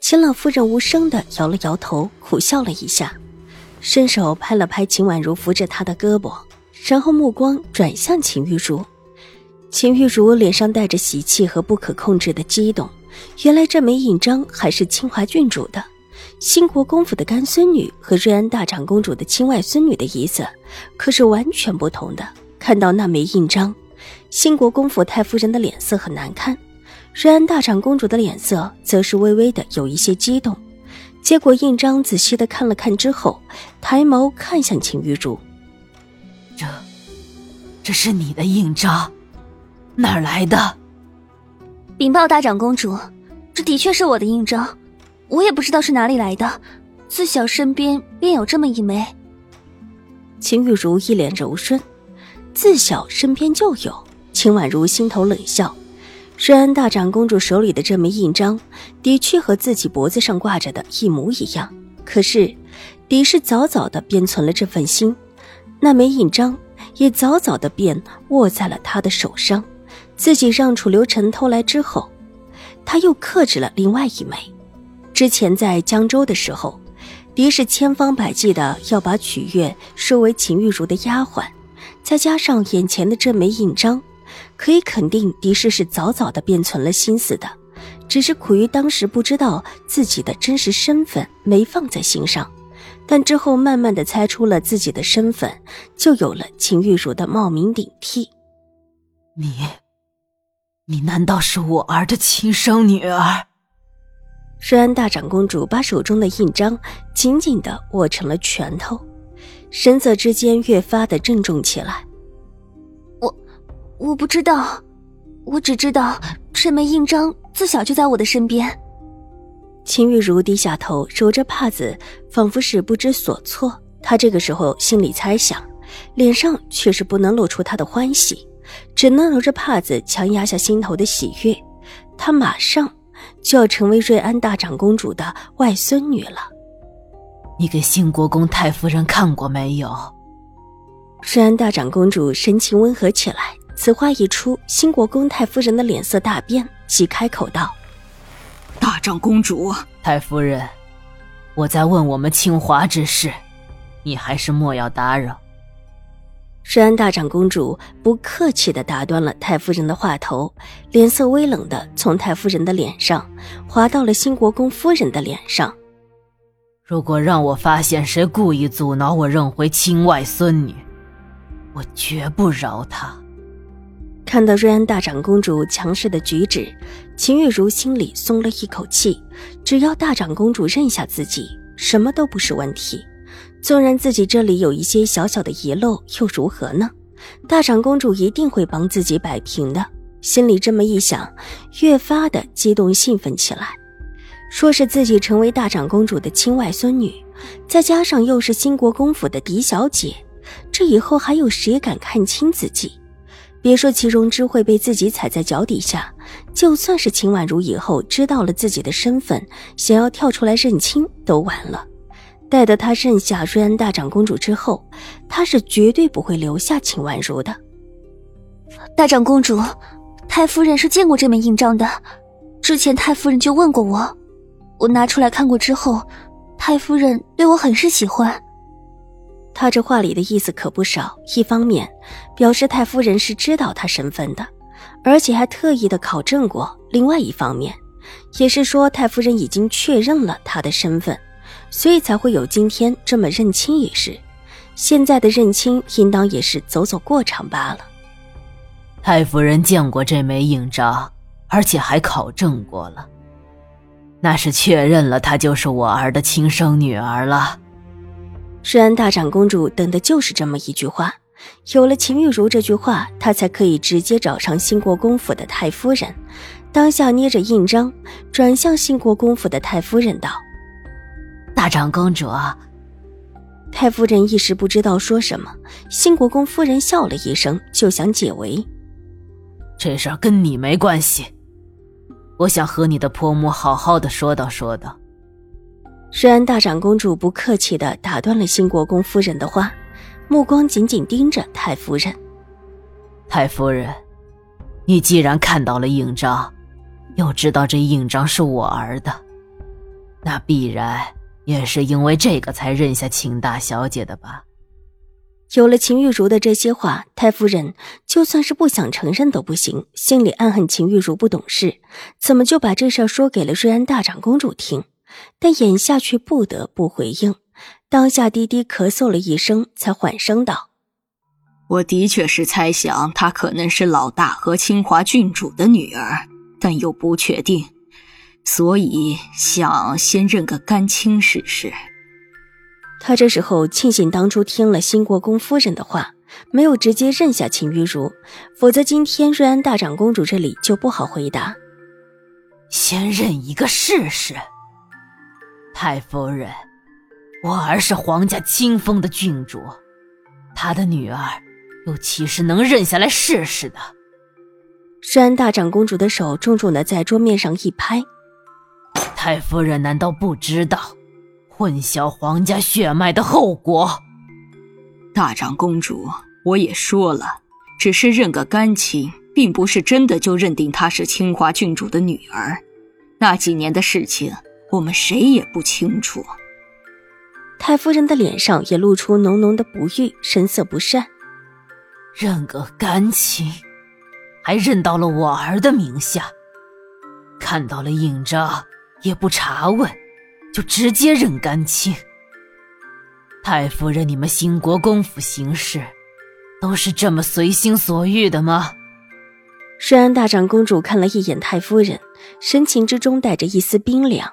秦老夫人无声的摇了摇头，苦笑了一下，伸手拍了拍秦婉如扶着她的胳膊，然后目光转向秦玉茹。秦玉茹脸上带着喜气和不可控制的激动，原来这枚印章还是清华郡主的，兴国公府的干孙女和瑞安大长公主的亲外孙女的意思可是完全不同的。看到那枚印章，兴国公府太夫人的脸色很难看。瑞安大长公主的脸色则是微微的有一些激动，接过印章，仔细的看了看之后，抬眸看向秦玉茹：“这，这是你的印章，哪儿来的？”禀报大长公主，这的确是我的印章，我也不知道是哪里来的，自小身边便有这么一枚。秦玉茹一脸柔顺，自小身边就有。秦婉如心头冷笑。瑞安大长公主手里的这枚印章，的确和自己脖子上挂着的一模一样。可是，狄氏早早的便存了这份心，那枚印章也早早的便握在了他的手上。自己让楚留臣偷来之后，他又克制了另外一枚。之前在江州的时候，狄氏千方百计的要把曲月收为秦玉茹的丫鬟，再加上眼前的这枚印章。可以肯定，狄氏是早早的便存了心思的，只是苦于当时不知道自己的真实身份，没放在心上。但之后慢慢的猜出了自己的身份，就有了秦玉茹的冒名顶替。你，你难道是我儿的亲生女儿？瑞安大长公主把手中的印章紧紧的握成了拳头，神色之间越发的郑重起来。我不知道，我只知道这枚印章自小就在我的身边。秦玉茹低下头，揉着帕子，仿佛是不知所措。她这个时候心里猜想，脸上却是不能露出她的欢喜，只能揉着帕子强压下心头的喜悦。她马上就要成为瑞安大长公主的外孙女了。你给兴国公太夫人看过没有？瑞安大长公主神情温和起来。此话一出，兴国公太夫人的脸色大变，即开口道：“大长公主，太夫人，我在问我们清华之事，你还是莫要打扰。”瑞安大长公主不客气的打断了太夫人的话头，脸色微冷的从太夫人的脸上滑到了兴国公夫人的脸上。如果让我发现谁故意阻挠我认回亲外孙女，我绝不饶他。看到瑞安大长公主强势的举止，秦玉茹心里松了一口气。只要大长公主认下自己，什么都不是问题。纵然自己这里有一些小小的遗漏，又如何呢？大长公主一定会帮自己摆平的。心里这么一想，越发的激动兴奋起来。说是自己成为大长公主的亲外孙女，再加上又是兴国公府的嫡小姐，这以后还有谁敢看轻自己？别说齐荣之会被自己踩在脚底下，就算是秦婉如以后知道了自己的身份，想要跳出来认亲都晚了。待得他认下瑞安大长公主之后，他是绝对不会留下秦婉如的。大长公主，太夫人是见过这枚印章的，之前太夫人就问过我，我拿出来看过之后，太夫人对我很是喜欢。他这话里的意思可不少，一方面表示太夫人是知道他身份的，而且还特意的考证过；另外一方面，也是说太夫人已经确认了他的身份，所以才会有今天这么认亲一事。现在的认亲，应当也是走走过场罢了。太夫人见过这枚印章，而且还考证过了，那是确认了她就是我儿的亲生女儿了。虽然大长公主等的就是这么一句话，有了秦玉茹这句话，她才可以直接找上兴国公府的太夫人。当下捏着印章，转向兴国公府的太夫人道：“大长公主，太夫人一时不知道说什么，兴国公夫人笑了一声，就想解围。这事儿跟你没关系，我想和你的婆母好好的说道说道。瑞安大长公主不客气的打断了兴国公夫人的话，目光紧紧盯着太夫人。太夫人，你既然看到了印章，又知道这印章是我儿的，那必然也是因为这个才认下秦大小姐的吧？有了秦玉茹的这些话，太夫人就算是不想承认都不行，心里暗恨秦玉茹不懂事，怎么就把这事儿说给了瑞安大长公主听？但眼下却不得不回应，当下低低咳嗽了一声，才缓声道：“我的确是猜想她可能是老大和清华郡主的女儿，但又不确定，所以想先认个干亲试试。”他这时候庆幸当初听了新国公夫人的话，没有直接认下秦玉茹，否则今天瑞安大长公主这里就不好回答。先认一个试试。太夫人，我儿是皇家亲封的郡主，他的女儿又岂是能认下来试试的？瑞安大长公主的手重重的在桌面上一拍。太夫人难道不知道混淆皇家血脉的后果？大长公主，我也说了，只是认个干亲，并不是真的就认定她是清华郡主的女儿。那几年的事情。我们谁也不清楚。太夫人的脸上也露出浓浓的不悦，神色不善。认个干亲，还认到了我儿的名下，看到了印章也不查问，就直接认干亲。太夫人，你们兴国公府行事，都是这么随心所欲的吗？瑞安大长公主看了一眼太夫人，神情之中带着一丝冰凉。